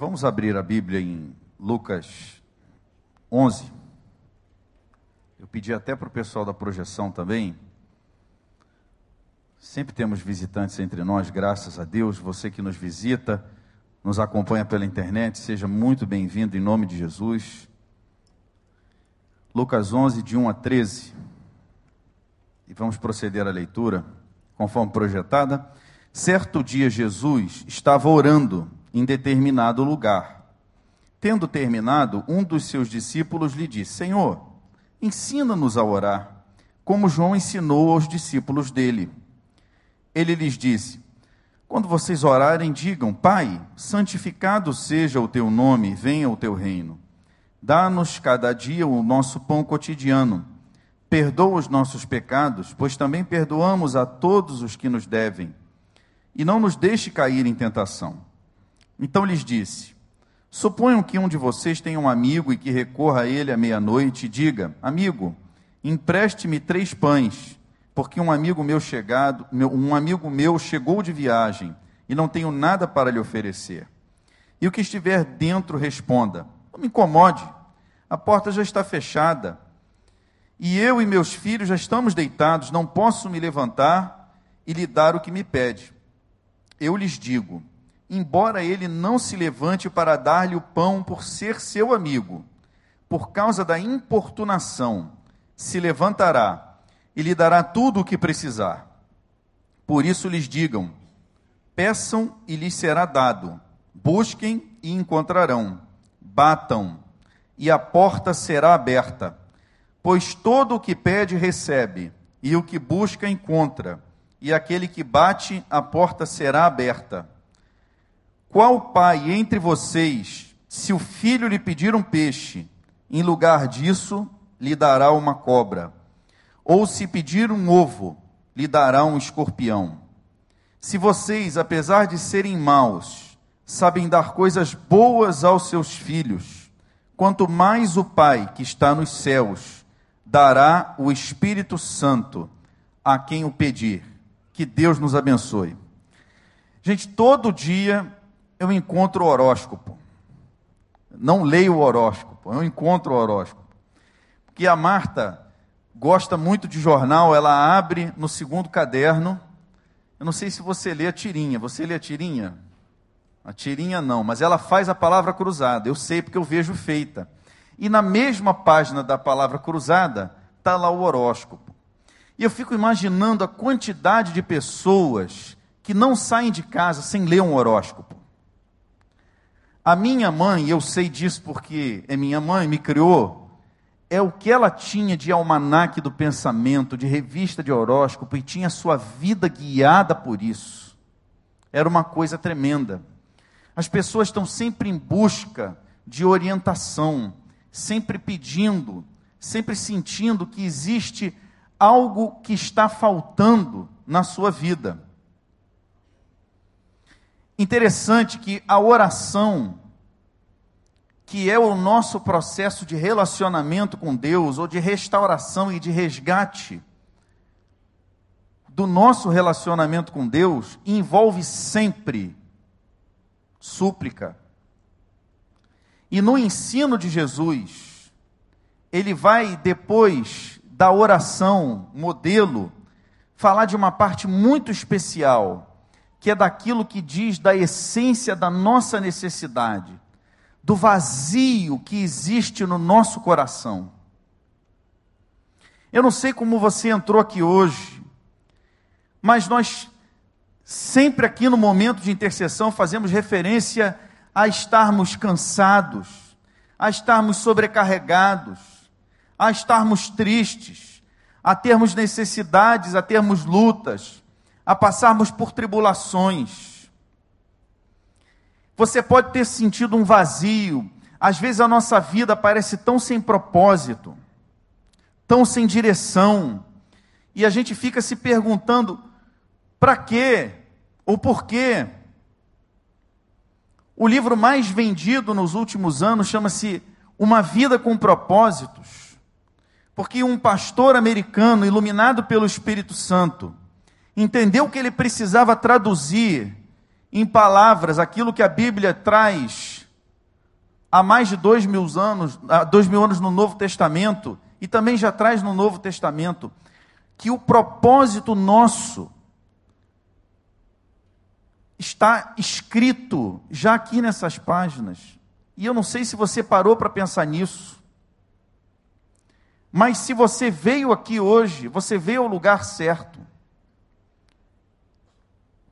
Vamos abrir a Bíblia em Lucas 11. Eu pedi até para o pessoal da projeção também. Sempre temos visitantes entre nós, graças a Deus. Você que nos visita, nos acompanha pela internet, seja muito bem-vindo em nome de Jesus. Lucas 11, de 1 a 13. E vamos proceder à leitura, conforme projetada. Certo dia, Jesus estava orando em determinado lugar. Tendo terminado, um dos seus discípulos lhe disse: Senhor, ensina-nos a orar, como João ensinou aos discípulos dele. Ele lhes disse: Quando vocês orarem, digam: Pai, santificado seja o teu nome, venha o teu reino. Dá-nos cada dia o nosso pão cotidiano. Perdoa os nossos pecados, pois também perdoamos a todos os que nos devem. E não nos deixe cair em tentação então lhes disse: Suponham que um de vocês tenha um amigo e que recorra a ele à meia-noite e diga: Amigo, empreste-me três pães, porque um amigo meu chegado, um amigo meu chegou de viagem e não tenho nada para lhe oferecer. E o que estiver dentro responda: Não me incomode, a porta já está fechada. E eu e meus filhos já estamos deitados, não posso me levantar e lhe dar o que me pede. Eu lhes digo: embora ele não se levante para dar-lhe o pão por ser seu amigo, por causa da importunação, se levantará e lhe dará tudo o que precisar. Por isso lhes digam: peçam e lhes será dado, busquem e encontrarão, batam e a porta será aberta. Pois todo o que pede recebe, e o que busca encontra, e aquele que bate, a porta será aberta. Qual pai entre vocês, se o filho lhe pedir um peixe, em lugar disso lhe dará uma cobra? Ou se pedir um ovo, lhe dará um escorpião? Se vocês, apesar de serem maus, sabem dar coisas boas aos seus filhos, quanto mais o Pai que está nos céus dará o Espírito Santo a quem o pedir. Que Deus nos abençoe. Gente, todo dia eu encontro o horóscopo. Não leio o horóscopo, eu encontro o horóscopo. Porque a Marta gosta muito de jornal, ela abre no segundo caderno. Eu não sei se você lê a tirinha. Você lê a tirinha? A tirinha não, mas ela faz a palavra cruzada. Eu sei porque eu vejo feita. E na mesma página da palavra cruzada está lá o horóscopo. E eu fico imaginando a quantidade de pessoas que não saem de casa sem ler um horóscopo. A minha mãe, eu sei disso porque é minha mãe, me criou, é o que ela tinha de almanaque do pensamento, de revista de horóscopo, e tinha sua vida guiada por isso. Era uma coisa tremenda. As pessoas estão sempre em busca de orientação, sempre pedindo, sempre sentindo que existe algo que está faltando na sua vida. Interessante que a oração, que é o nosso processo de relacionamento com Deus, ou de restauração e de resgate do nosso relacionamento com Deus, envolve sempre súplica. E no ensino de Jesus, ele vai, depois da oração modelo, falar de uma parte muito especial que é daquilo que diz da essência da nossa necessidade, do vazio que existe no nosso coração. Eu não sei como você entrou aqui hoje, mas nós sempre aqui no momento de intercessão fazemos referência a estarmos cansados, a estarmos sobrecarregados, a estarmos tristes, a termos necessidades, a termos lutas a passarmos por tribulações. Você pode ter sentido um vazio. Às vezes a nossa vida parece tão sem propósito, tão sem direção, e a gente fica se perguntando: para quê? Ou por quê? O livro mais vendido nos últimos anos chama-se Uma Vida com Propósitos, porque um pastor americano, iluminado pelo Espírito Santo, entendeu que ele precisava traduzir em palavras aquilo que a Bíblia traz há mais de dois mil anos, dois mil anos no Novo Testamento, e também já traz no Novo Testamento, que o propósito nosso está escrito já aqui nessas páginas. E eu não sei se você parou para pensar nisso. Mas se você veio aqui hoje, você veio ao lugar certo.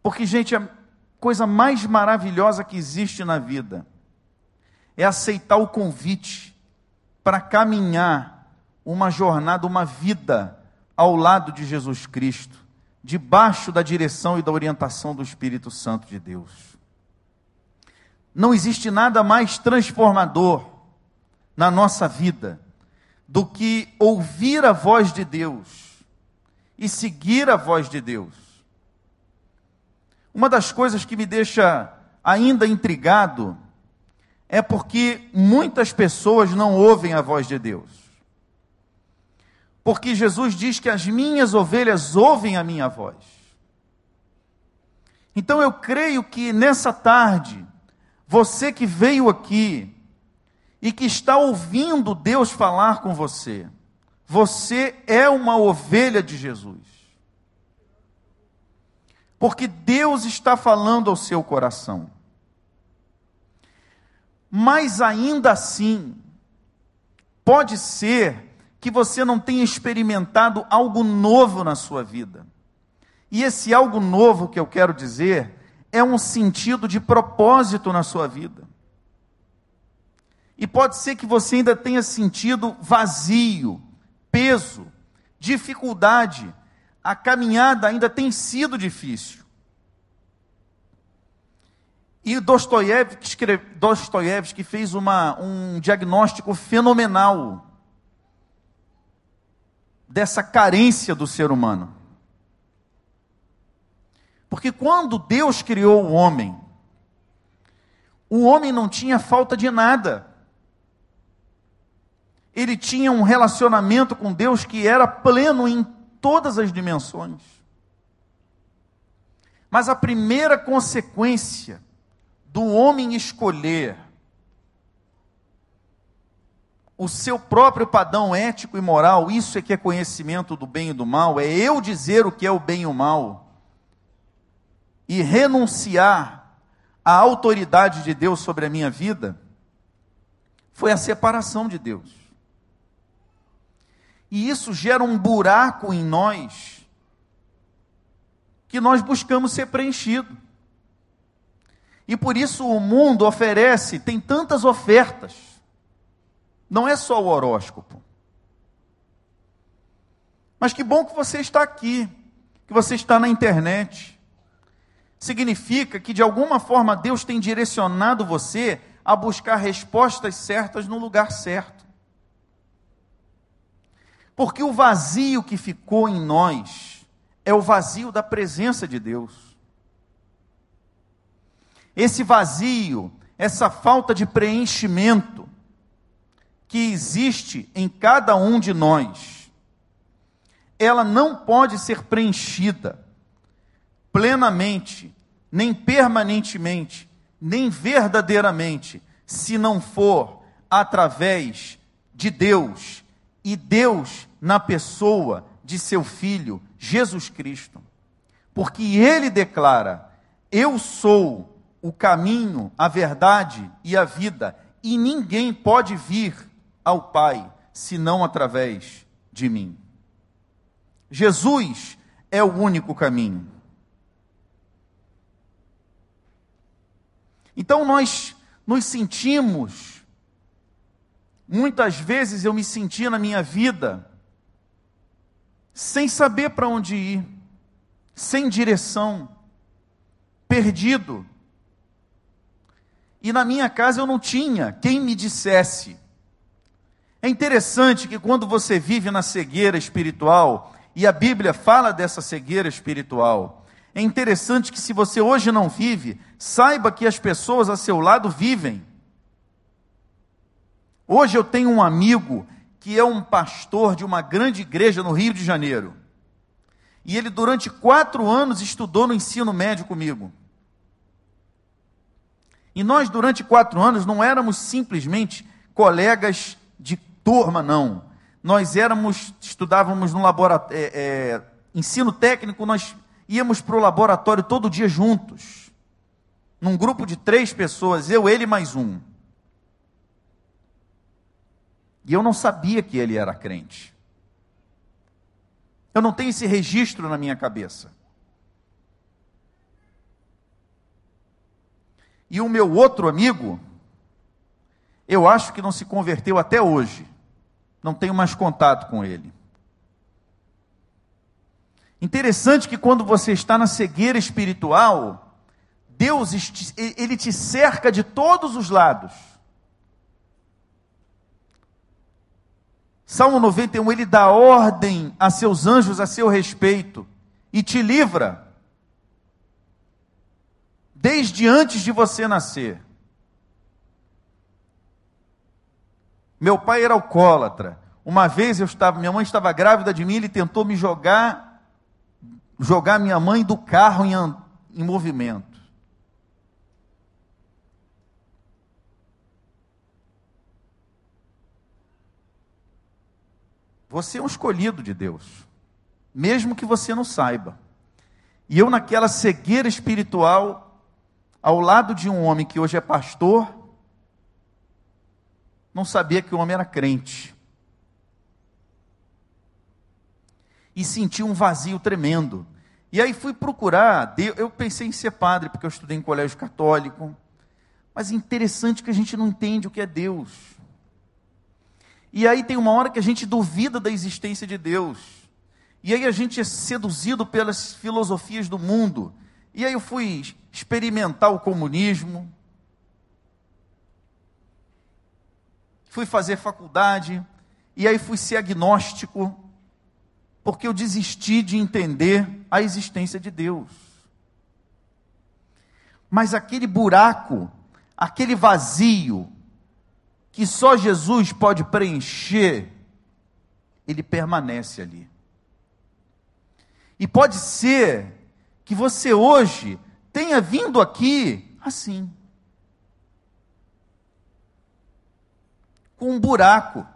Porque, gente, a coisa mais maravilhosa que existe na vida é aceitar o convite para caminhar uma jornada, uma vida ao lado de Jesus Cristo, debaixo da direção e da orientação do Espírito Santo de Deus. Não existe nada mais transformador na nossa vida do que ouvir a voz de Deus e seguir a voz de Deus. Uma das coisas que me deixa ainda intrigado é porque muitas pessoas não ouvem a voz de Deus. Porque Jesus diz que as minhas ovelhas ouvem a minha voz. Então eu creio que nessa tarde, você que veio aqui e que está ouvindo Deus falar com você, você é uma ovelha de Jesus. Porque Deus está falando ao seu coração. Mas ainda assim, pode ser que você não tenha experimentado algo novo na sua vida. E esse algo novo que eu quero dizer é um sentido de propósito na sua vida. E pode ser que você ainda tenha sentido vazio, peso, dificuldade. A caminhada ainda tem sido difícil. E Dostoiévski, Dostoiévski fez uma, um diagnóstico fenomenal dessa carência do ser humano. Porque quando Deus criou o homem, o homem não tinha falta de nada. Ele tinha um relacionamento com Deus que era pleno em todas as dimensões. Mas a primeira consequência do homem escolher o seu próprio padrão ético e moral, isso é que é conhecimento do bem e do mal, é eu dizer o que é o bem e o mal, e renunciar à autoridade de Deus sobre a minha vida, foi a separação de Deus. E isso gera um buraco em nós, que nós buscamos ser preenchido. E por isso o mundo oferece, tem tantas ofertas. Não é só o horóscopo. Mas que bom que você está aqui, que você está na internet. Significa que de alguma forma Deus tem direcionado você a buscar respostas certas no lugar certo. Porque o vazio que ficou em nós é o vazio da presença de Deus. Esse vazio, essa falta de preenchimento que existe em cada um de nós, ela não pode ser preenchida plenamente, nem permanentemente, nem verdadeiramente, se não for através de Deus e Deus na pessoa de seu filho Jesus Cristo. Porque ele declara: Eu sou o caminho, a verdade e a vida, e ninguém pode vir ao Pai senão através de mim. Jesus é o único caminho. Então nós nos sentimos, muitas vezes eu me senti na minha vida, sem saber para onde ir, sem direção, perdido e na minha casa eu não tinha quem me dissesse. É interessante que quando você vive na cegueira espiritual, e a Bíblia fala dessa cegueira espiritual, é interessante que se você hoje não vive, saiba que as pessoas a seu lado vivem. Hoje eu tenho um amigo que é um pastor de uma grande igreja no Rio de Janeiro. E ele, durante quatro anos, estudou no ensino médio comigo. E nós, durante quatro anos, não éramos simplesmente colegas de turma, não. Nós éramos, estudávamos no laboratório, é, é, ensino técnico, nós íamos para o laboratório todo dia juntos. Num grupo de três pessoas, eu, ele mais um. E eu não sabia que ele era crente. Eu não tenho esse registro na minha cabeça. E o meu outro amigo, eu acho que não se converteu até hoje. Não tenho mais contato com ele. Interessante que quando você está na cegueira espiritual, Deus ele te cerca de todos os lados. Salmo 91, ele dá ordem a seus anjos a seu respeito e te livra desde antes de você nascer. Meu pai era alcoólatra. Uma vez eu estava, minha mãe estava grávida de mim, ele tentou me jogar, jogar minha mãe do carro em, em movimento. Você é um escolhido de Deus, mesmo que você não saiba. E eu, naquela cegueira espiritual, ao lado de um homem que hoje é pastor, não sabia que o homem era crente. E senti um vazio tremendo. E aí fui procurar, eu pensei em ser padre, porque eu estudei em colégio católico. Mas interessante que a gente não entende o que é Deus. E aí tem uma hora que a gente duvida da existência de Deus. E aí a gente é seduzido pelas filosofias do mundo. E aí eu fui experimentar o comunismo, fui fazer faculdade, e aí fui ser agnóstico, porque eu desisti de entender a existência de Deus. Mas aquele buraco, aquele vazio, que só Jesus pode preencher, ele permanece ali. E pode ser que você hoje tenha vindo aqui assim com um buraco,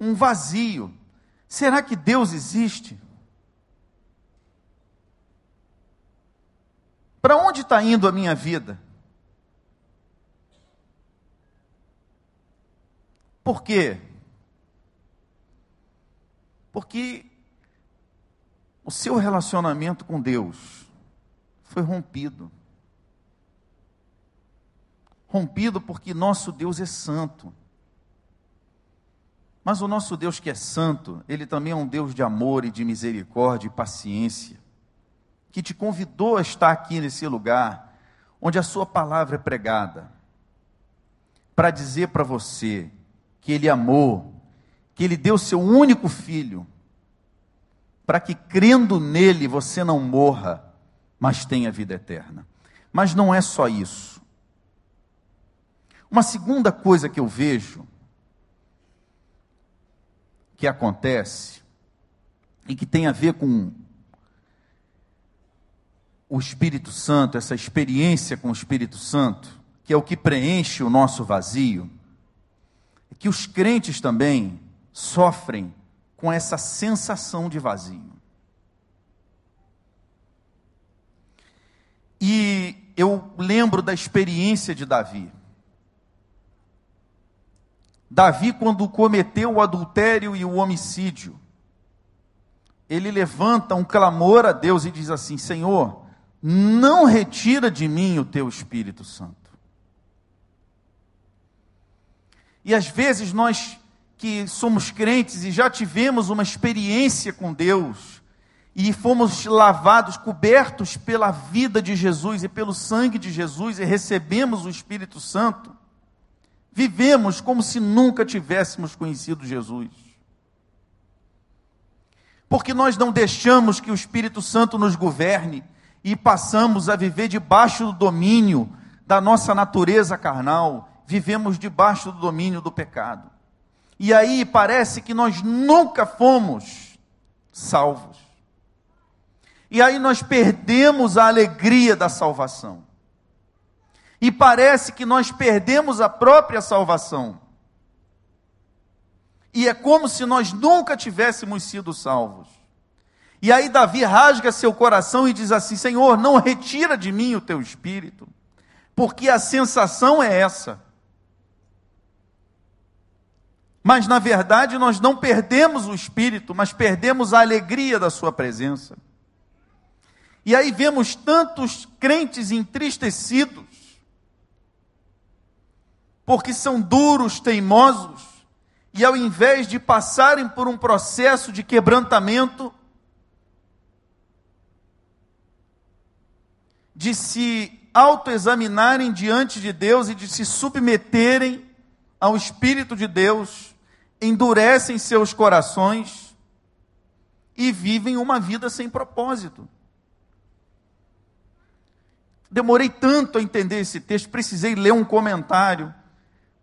um vazio. Será que Deus existe? Para onde está indo a minha vida? Por quê? Porque o seu relacionamento com Deus foi rompido. Rompido porque nosso Deus é santo. Mas o nosso Deus que é santo, ele também é um Deus de amor e de misericórdia e paciência, que te convidou a estar aqui nesse lugar, onde a sua palavra é pregada, para dizer para você que ele amou, que ele deu seu único filho para que crendo nele você não morra, mas tenha vida eterna. Mas não é só isso. Uma segunda coisa que eu vejo que acontece e que tem a ver com o Espírito Santo, essa experiência com o Espírito Santo, que é o que preenche o nosso vazio, que os crentes também sofrem com essa sensação de vazio. E eu lembro da experiência de Davi. Davi, quando cometeu o adultério e o homicídio, ele levanta um clamor a Deus e diz assim: Senhor, não retira de mim o teu Espírito Santo. E às vezes nós que somos crentes e já tivemos uma experiência com Deus, e fomos lavados, cobertos pela vida de Jesus e pelo sangue de Jesus, e recebemos o Espírito Santo, vivemos como se nunca tivéssemos conhecido Jesus. Porque nós não deixamos que o Espírito Santo nos governe e passamos a viver debaixo do domínio da nossa natureza carnal, vivemos debaixo do domínio do pecado. E aí parece que nós nunca fomos salvos. E aí nós perdemos a alegria da salvação. E parece que nós perdemos a própria salvação. E é como se nós nunca tivéssemos sido salvos. E aí Davi rasga seu coração e diz assim: Senhor, não retira de mim o teu espírito, porque a sensação é essa. Mas na verdade nós não perdemos o espírito, mas perdemos a alegria da sua presença. E aí vemos tantos crentes entristecidos, porque são duros, teimosos, e ao invés de passarem por um processo de quebrantamento, de se autoexaminarem diante de Deus e de se submeterem ao Espírito de Deus, endurecem seus corações e vivem uma vida sem propósito. Demorei tanto a entender esse texto, precisei ler um comentário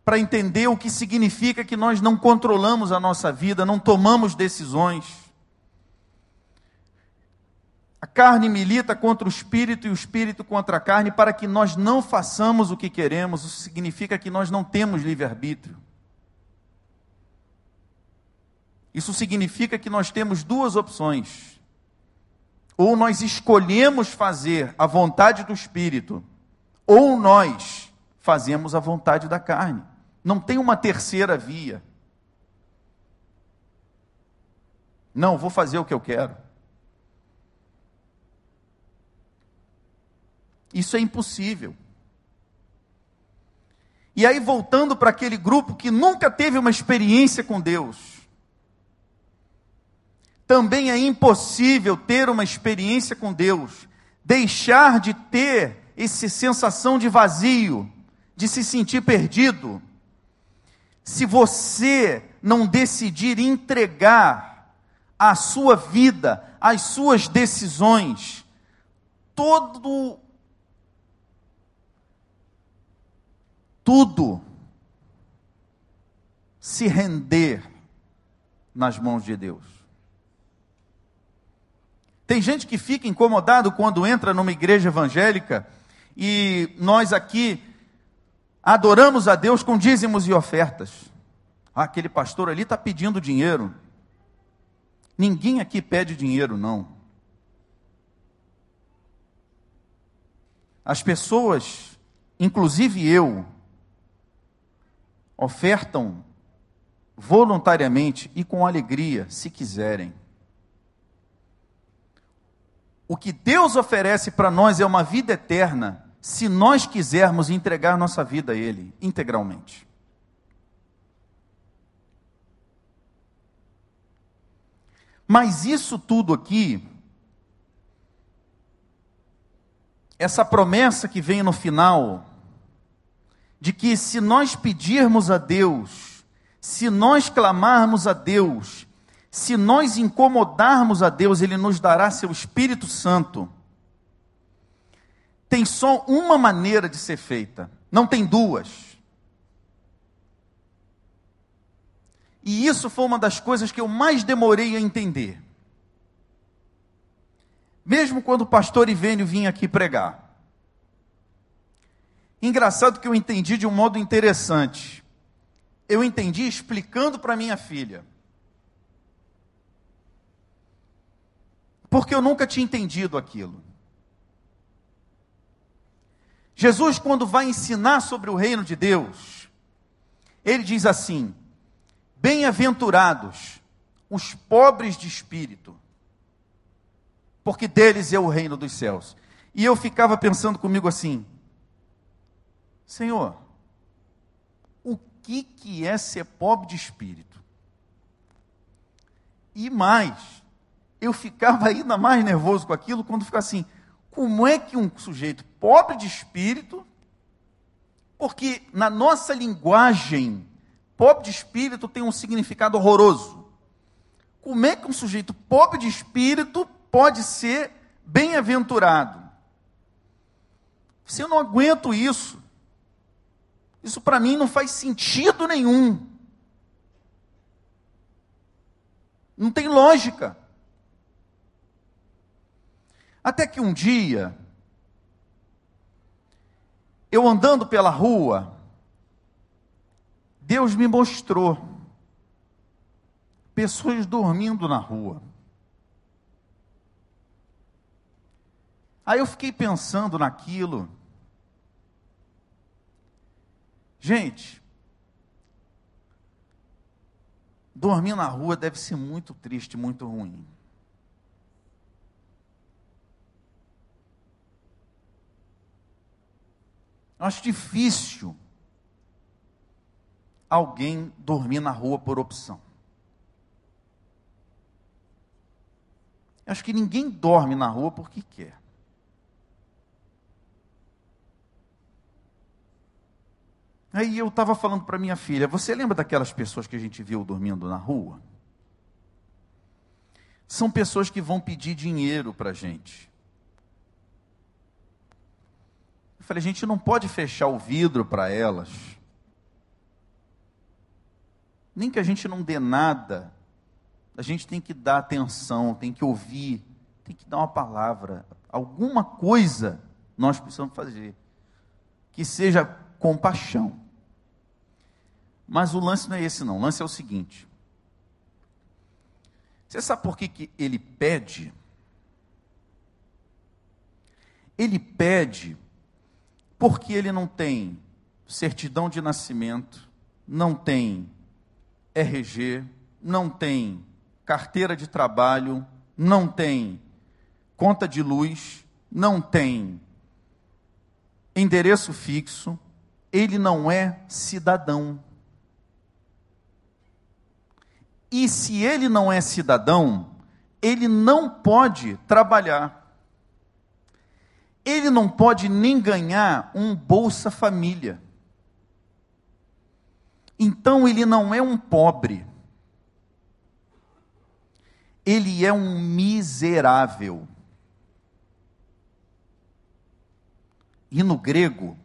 para entender o que significa que nós não controlamos a nossa vida, não tomamos decisões. A carne milita contra o espírito e o espírito contra a carne para que nós não façamos o que queremos. Isso significa que nós não temos livre-arbítrio. Isso significa que nós temos duas opções. Ou nós escolhemos fazer a vontade do espírito, ou nós fazemos a vontade da carne. Não tem uma terceira via. Não, vou fazer o que eu quero. Isso é impossível. E aí, voltando para aquele grupo que nunca teve uma experiência com Deus, também é impossível ter uma experiência com Deus, deixar de ter essa sensação de vazio, de se sentir perdido, se você não decidir entregar a sua vida, as suas decisões, todo tudo se render nas mãos de Deus. Tem gente que fica incomodado quando entra numa igreja evangélica e nós aqui adoramos a Deus com dízimos e ofertas. Ah, aquele pastor ali está pedindo dinheiro. Ninguém aqui pede dinheiro, não. As pessoas, inclusive eu, ofertam voluntariamente e com alegria, se quiserem. O que Deus oferece para nós é uma vida eterna se nós quisermos entregar nossa vida a Ele integralmente. Mas isso tudo aqui, essa promessa que vem no final, de que se nós pedirmos a Deus, se nós clamarmos a Deus, se nós incomodarmos a Deus, Ele nos dará seu Espírito Santo tem só uma maneira de ser feita, não tem duas. E isso foi uma das coisas que eu mais demorei a entender. Mesmo quando o pastor Ivênio vinha aqui pregar. Engraçado que eu entendi de um modo interessante. Eu entendi explicando para minha filha. Porque eu nunca tinha entendido aquilo. Jesus, quando vai ensinar sobre o reino de Deus, ele diz assim: Bem-aventurados os pobres de espírito, porque deles é o reino dos céus. E eu ficava pensando comigo assim: Senhor, o que, que é ser pobre de espírito? E mais, eu ficava ainda mais nervoso com aquilo quando fica assim: como é que um sujeito pobre de espírito, porque na nossa linguagem, pobre de espírito tem um significado horroroso. Como é que um sujeito pobre de espírito pode ser bem-aventurado? Se eu não aguento isso, isso para mim não faz sentido nenhum. Não tem lógica. Até que um dia, eu andando pela rua, Deus me mostrou pessoas dormindo na rua. Aí eu fiquei pensando naquilo. Gente, dormir na rua deve ser muito triste, muito ruim. Acho difícil alguém dormir na rua por opção. Acho que ninguém dorme na rua porque quer. Aí eu estava falando para minha filha: Você lembra daquelas pessoas que a gente viu dormindo na rua? São pessoas que vão pedir dinheiro para a gente. Eu falei: A gente não pode fechar o vidro para elas. Nem que a gente não dê nada, a gente tem que dar atenção, tem que ouvir, tem que dar uma palavra, alguma coisa nós precisamos fazer que seja compaixão. Mas o lance não é esse, não. O lance é o seguinte. Você sabe por que, que ele pede? Ele pede porque ele não tem certidão de nascimento, não tem RG, não tem carteira de trabalho, não tem conta de luz, não tem endereço fixo, ele não é cidadão. E se ele não é cidadão, ele não pode trabalhar. Ele não pode nem ganhar um Bolsa Família. Então ele não é um pobre. Ele é um miserável. E no grego,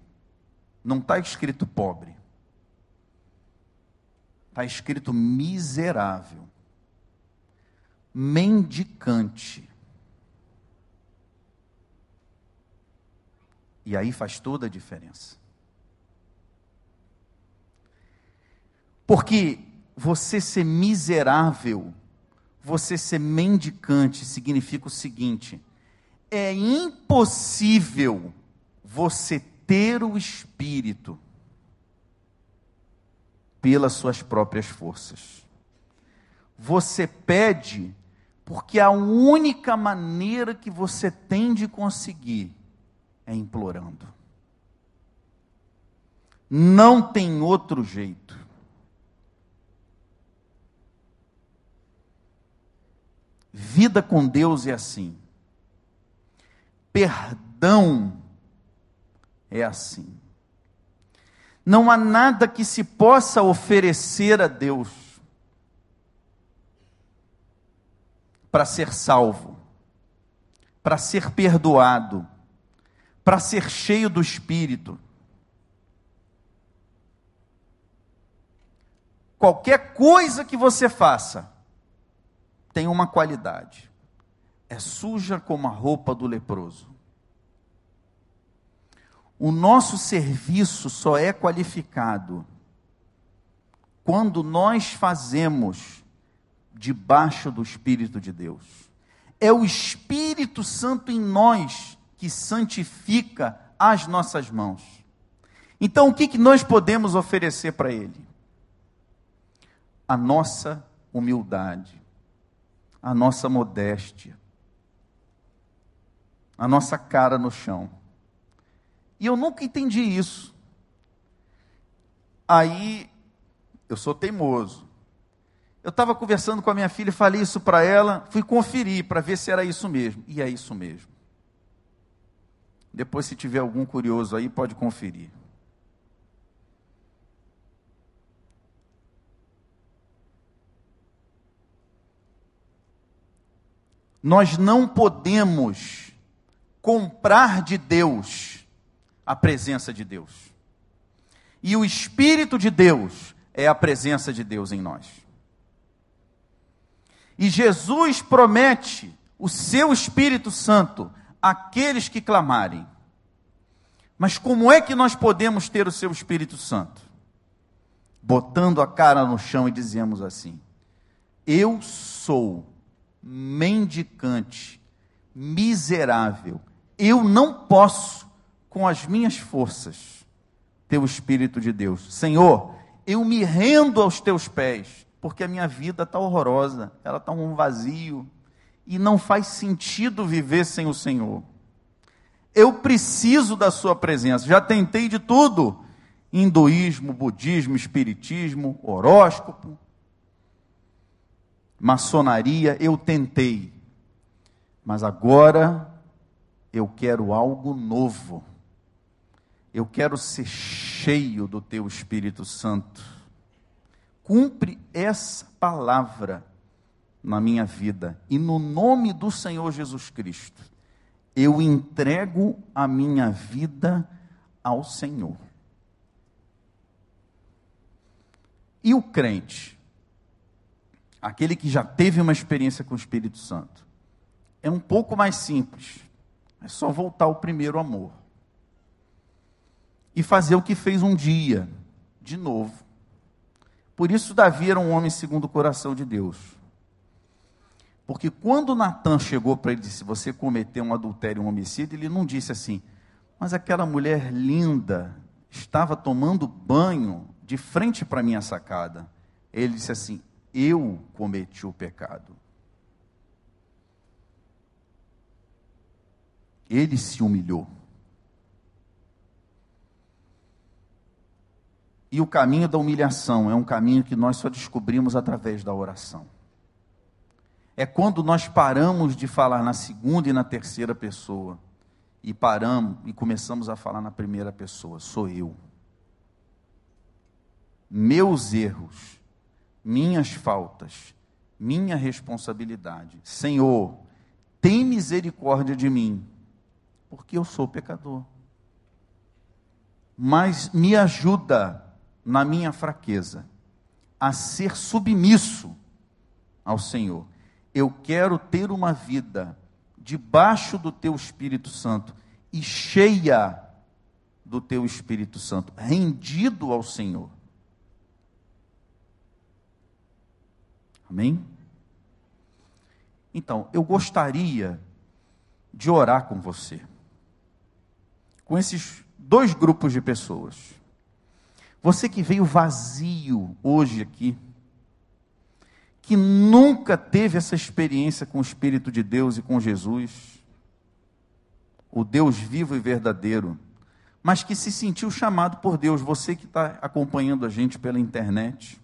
não está escrito pobre. Está escrito miserável, mendicante. E aí faz toda a diferença. Porque você ser miserável, você ser mendicante, significa o seguinte: é impossível você ter o espírito pelas suas próprias forças. Você pede porque a única maneira que você tem de conseguir é implorando. Não tem outro jeito. Vida com Deus é assim. Perdão é assim. Não há nada que se possa oferecer a Deus para ser salvo, para ser perdoado, para ser cheio do Espírito. Qualquer coisa que você faça tem uma qualidade: é suja como a roupa do leproso. O nosso serviço só é qualificado quando nós fazemos debaixo do Espírito de Deus. É o Espírito Santo em nós que santifica as nossas mãos. Então, o que, que nós podemos oferecer para Ele? A nossa humildade, a nossa modéstia, a nossa cara no chão e eu nunca entendi isso. Aí, eu sou teimoso. Eu estava conversando com a minha filha, falei isso para ela, fui conferir para ver se era isso mesmo. E é isso mesmo. Depois, se tiver algum curioso aí, pode conferir. Nós não podemos comprar de Deus a presença de Deus. E o Espírito de Deus é a presença de Deus em nós. E Jesus promete o seu Espírito Santo àqueles que clamarem. Mas como é que nós podemos ter o seu Espírito Santo? Botando a cara no chão e dizemos assim: Eu sou mendicante, miserável, eu não posso, com as minhas forças, ter o Espírito de Deus. Senhor, eu me rendo aos teus pés, porque a minha vida está horrorosa, ela está um vazio, e não faz sentido viver sem o Senhor. Eu preciso da Sua presença, já tentei de tudo: hinduísmo, budismo, espiritismo, horóscopo, maçonaria, eu tentei, mas agora eu quero algo novo. Eu quero ser cheio do teu Espírito Santo. Cumpre essa palavra na minha vida. E no nome do Senhor Jesus Cristo, eu entrego a minha vida ao Senhor. E o crente, aquele que já teve uma experiência com o Espírito Santo, é um pouco mais simples. É só voltar ao primeiro amor. E fazer o que fez um dia, de novo. Por isso, Davi era um homem segundo o coração de Deus. Porque quando Natan chegou para ele e disse: Você cometeu um adultério, um homicídio, ele não disse assim, mas aquela mulher linda estava tomando banho de frente para minha sacada. Ele disse assim: Eu cometi o pecado. Ele se humilhou. E o caminho da humilhação é um caminho que nós só descobrimos através da oração. É quando nós paramos de falar na segunda e na terceira pessoa e paramos e começamos a falar na primeira pessoa: sou eu. Meus erros, minhas faltas, minha responsabilidade. Senhor, tem misericórdia de mim porque eu sou pecador. Mas me ajuda na minha fraqueza a ser submisso ao Senhor. Eu quero ter uma vida debaixo do teu Espírito Santo e cheia do teu Espírito Santo, rendido ao Senhor. Amém? Então, eu gostaria de orar com você com esses dois grupos de pessoas. Você que veio vazio hoje aqui, que nunca teve essa experiência com o Espírito de Deus e com Jesus, o Deus vivo e verdadeiro, mas que se sentiu chamado por Deus, você que está acompanhando a gente pela internet,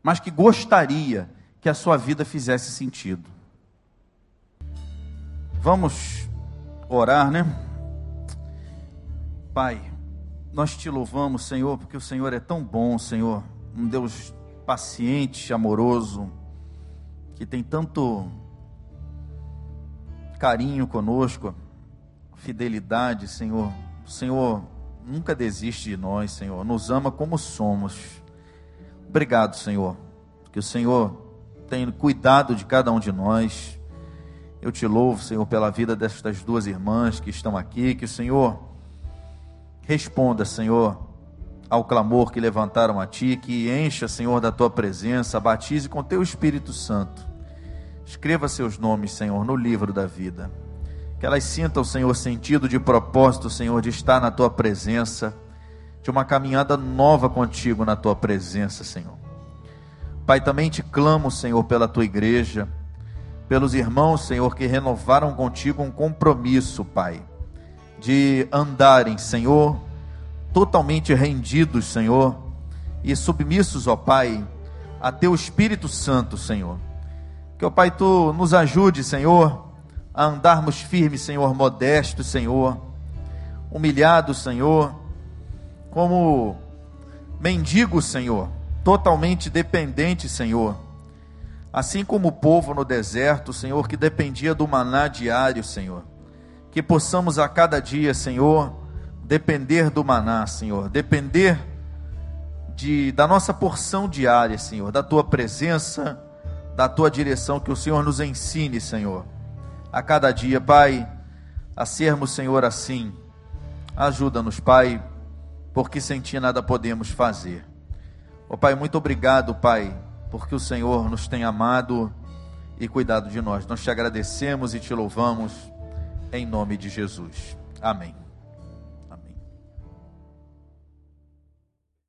mas que gostaria que a sua vida fizesse sentido. Vamos orar, né? Pai, nós te louvamos, Senhor, porque o Senhor é tão bom, Senhor, um Deus paciente, amoroso, que tem tanto carinho conosco, fidelidade, Senhor. O Senhor nunca desiste de nós, Senhor, nos ama como somos. Obrigado, Senhor, que o Senhor tem cuidado de cada um de nós. Eu te louvo, Senhor, pela vida destas duas irmãs que estão aqui. Que o Senhor responda, Senhor, ao clamor que levantaram a Ti. Que encha, Senhor, da Tua presença. Batize com Teu Espírito Santo. Escreva seus nomes, Senhor, no livro da vida. Que elas sintam, Senhor, sentido de propósito, Senhor, de estar na Tua presença. De uma caminhada nova contigo na Tua presença, Senhor. Pai, também te clamo, Senhor, pela Tua igreja pelos irmãos, Senhor, que renovaram contigo um compromisso, Pai, de andarem, Senhor, totalmente rendidos, Senhor, e submissos, ó Pai, a Teu Espírito Santo, Senhor. Que, ó Pai, Tu nos ajude, Senhor, a andarmos firmes, Senhor, modestos, Senhor, humilhados, Senhor, como mendigos, Senhor, totalmente dependentes, Senhor Assim como o povo no deserto, Senhor, que dependia do maná diário, Senhor. Que possamos a cada dia, Senhor, depender do maná, Senhor. Depender de, da nossa porção diária, Senhor. Da tua presença, da tua direção. Que o Senhor nos ensine, Senhor. A cada dia, Pai. a sermos, Senhor, assim. Ajuda-nos, Pai, porque sem Ti nada podemos fazer. Ó oh, Pai, muito obrigado, Pai, porque o Senhor nos tem amado e cuidado de nós. Nós te agradecemos e te louvamos em nome de Jesus. Amém.